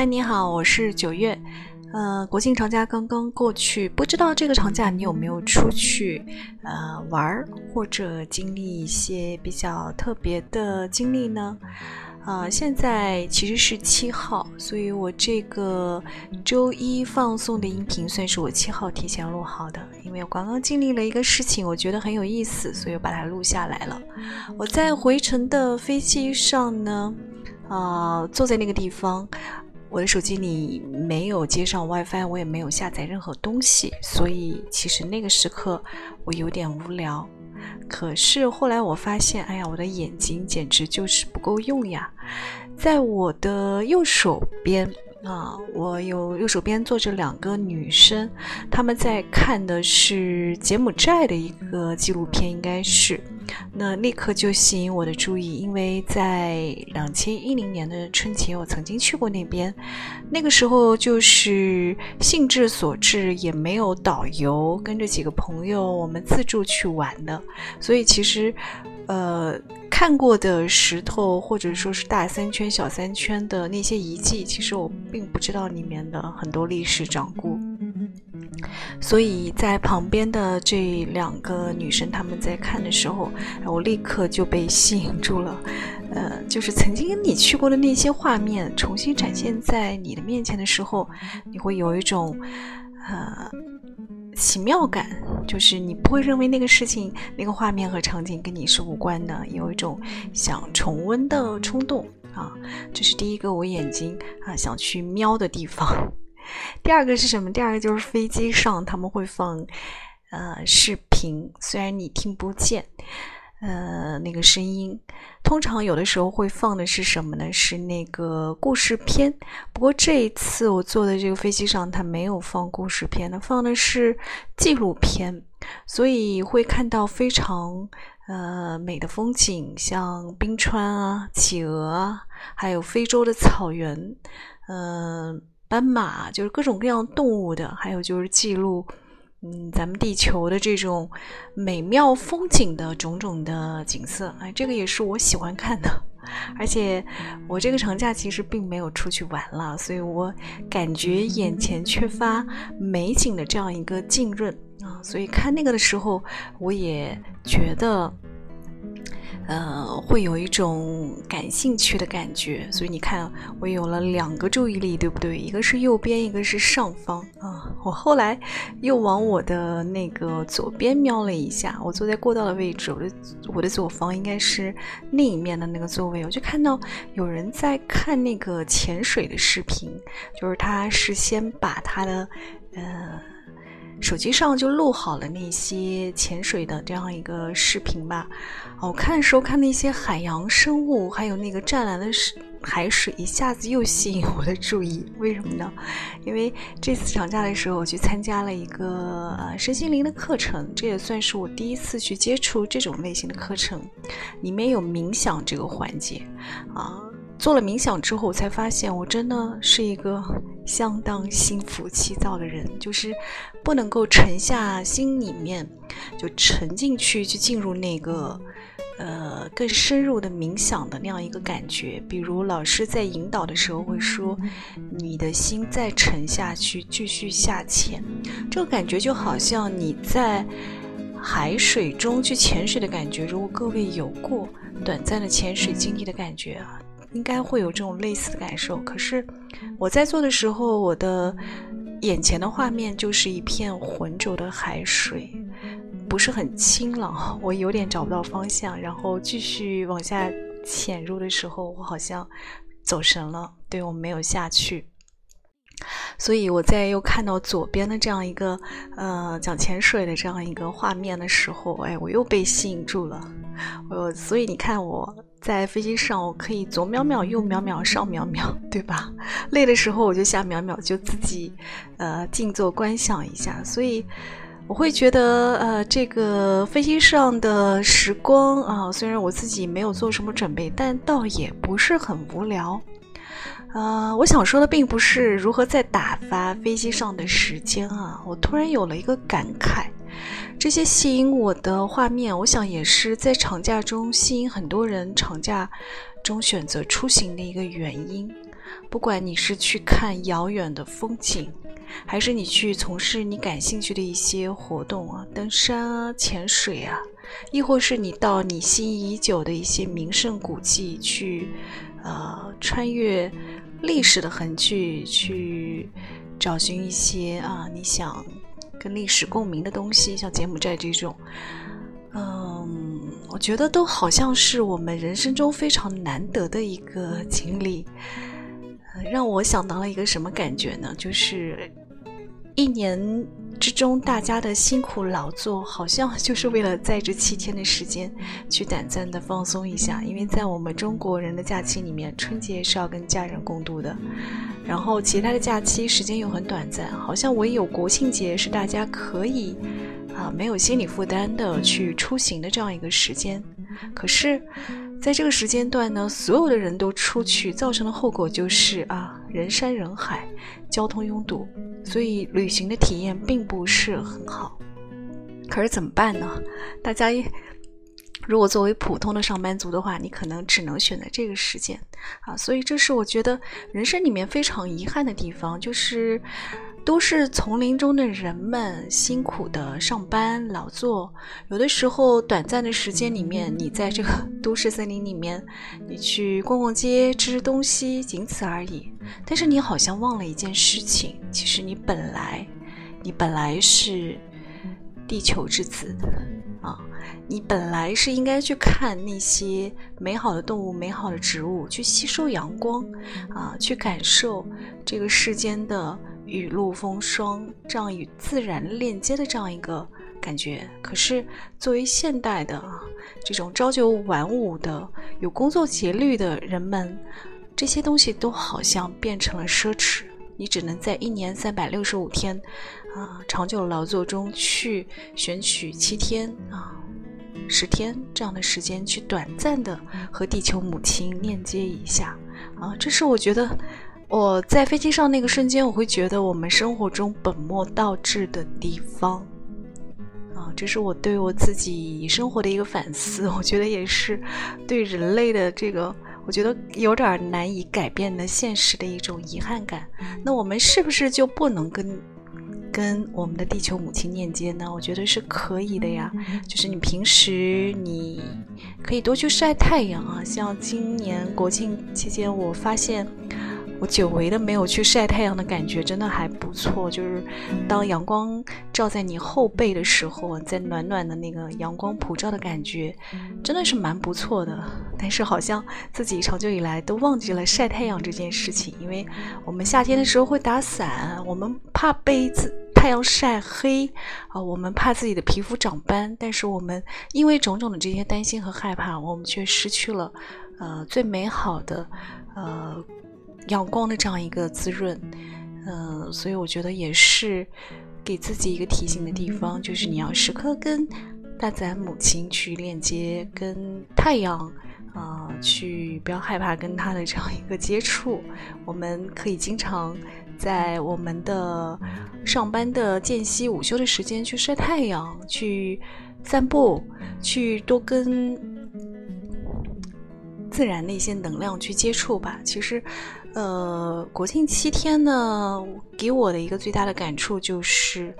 嗨，你好，我是九月。呃，国庆长假刚刚过去，不知道这个长假你有没有出去呃玩儿，或者经历一些比较特别的经历呢？啊，现在其实是七号，所以我这个周一放送的音频算是我七号提前录好的，因为我刚刚经历了一个事情，我觉得很有意思，所以我把它录下来了。我在回程的飞机上呢，啊，坐在那个地方。我的手机里没有接上 WiFi，我也没有下载任何东西，所以其实那个时刻我有点无聊。可是后来我发现，哎呀，我的眼睛简直就是不够用呀！在我的右手边啊，我有右手边坐着两个女生，她们在看的是柬埔寨的一个纪录片，应该是。那立刻就吸引我的注意，因为在两千一零年的春节，我曾经去过那边。那个时候就是兴致所致，也没有导游，跟着几个朋友，我们自助去玩的。所以其实，呃，看过的石头或者说是大三圈、小三圈的那些遗迹，其实我并不知道里面的很多历史掌故。所以在旁边的这两个女生，她们在看的时候，我立刻就被吸引住了。呃，就是曾经你去过的那些画面，重新展现在你的面前的时候，你会有一种呃奇妙感，就是你不会认为那个事情、那个画面和场景跟你是无关的，有一种想重温的冲动啊。这是第一个我眼睛啊想去瞄的地方。第二个是什么？第二个就是飞机上他们会放，呃，视频，虽然你听不见，呃，那个声音。通常有的时候会放的是什么呢？是那个故事片。不过这一次我坐的这个飞机上，它没有放故事片，它放的是纪录片，所以会看到非常呃美的风景，像冰川啊、企鹅啊，还有非洲的草原，嗯。斑马就是各种各样动物的，还有就是记录，嗯，咱们地球的这种美妙风景的种种的景色。哎，这个也是我喜欢看的。而且我这个长假其实并没有出去玩了，所以我感觉眼前缺乏美景的这样一个浸润啊，所以看那个的时候，我也觉得。呃，会有一种感兴趣的感觉，所以你看，我有了两个注意力，对不对？一个是右边，一个是上方啊。我后来又往我的那个左边瞄了一下，我坐在过道的位置，我的我的左方应该是另一面的那个座位，我就看到有人在看那个潜水的视频，就是他是先把他的呃。手机上就录好了那些潜水的这样一个视频吧。我看的时候看那些海洋生物，还有那个湛蓝的海水，一下子又吸引我的注意。为什么呢？因为这次长假的时候，我去参加了一个呃身心灵的课程，这也算是我第一次去接触这种类型的课程，里面有冥想这个环节啊。做了冥想之后，我才发现我真的是一个相当心浮气躁的人，就是不能够沉下心里面，就沉进去，去进入那个呃更深入的冥想的那样一个感觉。比如老师在引导的时候会说：“你的心再沉下去，继续下潜。”这个感觉就好像你在海水中去潜水的感觉。如果各位有过短暂的潜水经历的感觉啊。应该会有这种类似的感受，可是我在做的时候，我的眼前的画面就是一片浑浊的海水，不是很清朗，我有点找不到方向。然后继续往下潜入的时候，我好像走神了，对我没有下去。所以我在又看到左边的这样一个呃讲潜水的这样一个画面的时候，哎，我又被吸引住了。我所以你看我。在飞机上，我可以左瞄瞄，右瞄瞄，上瞄瞄，对吧？累的时候我就下瞄瞄，就自己呃静坐观想一下。所以我会觉得，呃，这个飞机上的时光啊，虽然我自己没有做什么准备，但倒也不是很无聊。呃，我想说的并不是如何在打发飞机上的时间啊，我突然有了一个感慨。这些吸引我的画面，我想也是在长假中吸引很多人长假中选择出行的一个原因。不管你是去看遥远的风景，还是你去从事你感兴趣的一些活动啊，登山啊、潜水啊，亦或是你到你心仪已久的一些名胜古迹去，呃，穿越历史的痕迹，去找寻一些啊你想跟历史共鸣的东西，像柬埔寨这种，嗯，我觉得都好像是我们人生中非常难得的一个经历。让我想到了一个什么感觉呢？就是一年之中大家的辛苦劳作，好像就是为了在这七天的时间去短暂的放松一下。因为在我们中国人的假期里面，春节是要跟家人共度的，然后其他的假期时间又很短暂，好像唯有国庆节是大家可以啊没有心理负担的去出行的这样一个时间。可是。在这个时间段呢，所有的人都出去，造成的后果就是啊，人山人海，交通拥堵，所以旅行的体验并不是很好。可是怎么办呢？大家如果作为普通的上班族的话，你可能只能选择这个时间啊。所以这是我觉得人生里面非常遗憾的地方，就是。都市丛林中的人们辛苦的上班劳作，有的时候短暂的时间里面，你在这个都市森林里面，你去逛逛街、吃吃东西，仅此而已。但是你好像忘了一件事情，其实你本来，你本来是地球之子啊，你本来是应该去看那些美好的动物、美好的植物，去吸收阳光啊，去感受这个世间的。雨露风霜，这样与自然链接的这样一个感觉。可是作为现代的啊，这种朝九晚五的有工作节律的人们，这些东西都好像变成了奢侈。你只能在一年三百六十五天啊长久劳作中去选取七天啊十天这样的时间，去短暂的和地球母亲链接一下啊。这是我觉得。我在飞机上那个瞬间，我会觉得我们生活中本末倒置的地方，啊，这是我对我自己生活的一个反思。我觉得也是对人类的这个，我觉得有点难以改变的现实的一种遗憾感。那我们是不是就不能跟跟我们的地球母亲链接呢？我觉得是可以的呀。就是你平时你可以多去晒太阳啊，像今年国庆期间，我发现。我久违的没有去晒太阳的感觉，真的还不错。就是当阳光照在你后背的时候，在暖暖的那个阳光普照的感觉，真的是蛮不错的。但是好像自己长久以来都忘记了晒太阳这件事情，因为我们夏天的时候会打伞，我们怕被子太阳晒黑啊，我们怕自己的皮肤长斑。但是我们因为种种的这些担心和害怕，我们却失去了呃最美好的呃。阳光的这样一个滋润，嗯，所以我觉得也是给自己一个提醒的地方，就是你要时刻跟大自然母亲去链接，跟太阳啊去不要害怕跟它的这样一个接触。我们可以经常在我们的上班的间隙、午休的时间去晒太阳、去散步、去多跟自然的一些能量去接触吧。其实。呃，国庆七天呢，给我的一个最大的感触就是，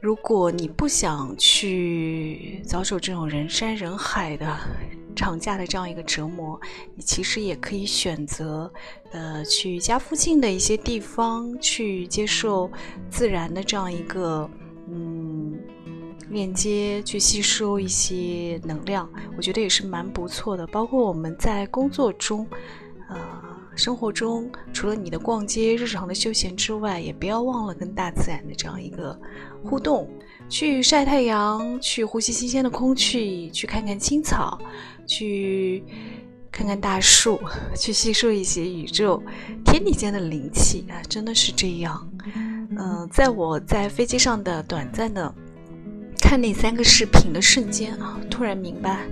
如果你不想去遭受这种人山人海的长假的这样一个折磨，你其实也可以选择，呃，去家附近的一些地方去接受自然的这样一个嗯链接，去吸收一些能量，我觉得也是蛮不错的。包括我们在工作中，呃。生活中除了你的逛街、日常的休闲之外，也不要忘了跟大自然的这样一个互动，去晒太阳，去呼吸新鲜的空气，去看看青草，去看看大树，去吸收一些宇宙、天地间的灵气啊！真的是这样。嗯，在我在飞机上的短暂的看那三个视频的瞬间啊，突然明白，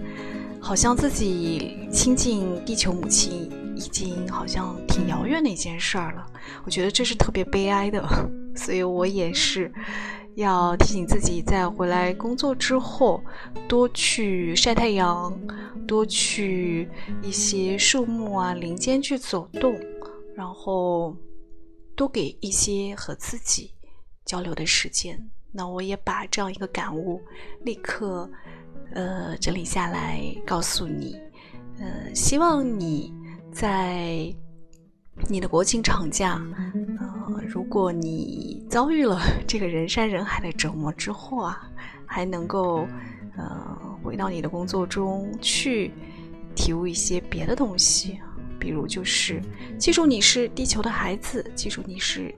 好像自己亲近地球母亲。已经好像挺遥远的一件事儿了，我觉得这是特别悲哀的，所以我也是要提醒自己，在回来工作之后，多去晒太阳，多去一些树木啊林间去走动然后多给一些和自己交流的时间。那我也把这样一个感悟立刻呃整理下来告诉你，呃，希望你在你的国庆长假，呃，如果你遭遇了这个人山人海的折磨之后啊，还能够呃回到你的工作中去体悟一些别的东西。比如，就是记住你是地球的孩子，记住你是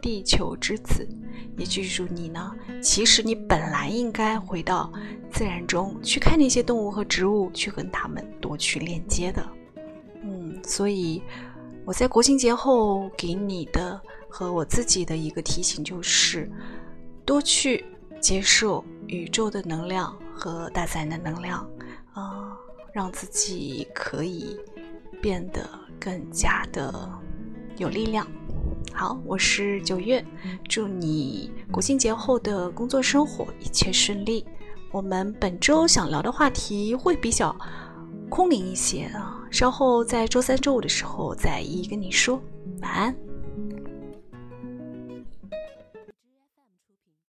地球之子，也记住你呢。其实你本来应该回到自然中去看那些动物和植物，去跟他们多去链接的。所以我在国庆节后给你的和我自己的一个提醒就是，多去接受宇宙的能量和大自然的能量，啊，让自己可以。变得更加的有力量。好，我是九月，祝你国庆节后的工作生活一切顺利。我们本周想聊的话题会比较空灵一些啊，稍后在周三、周五的时候再一一跟你说。晚安。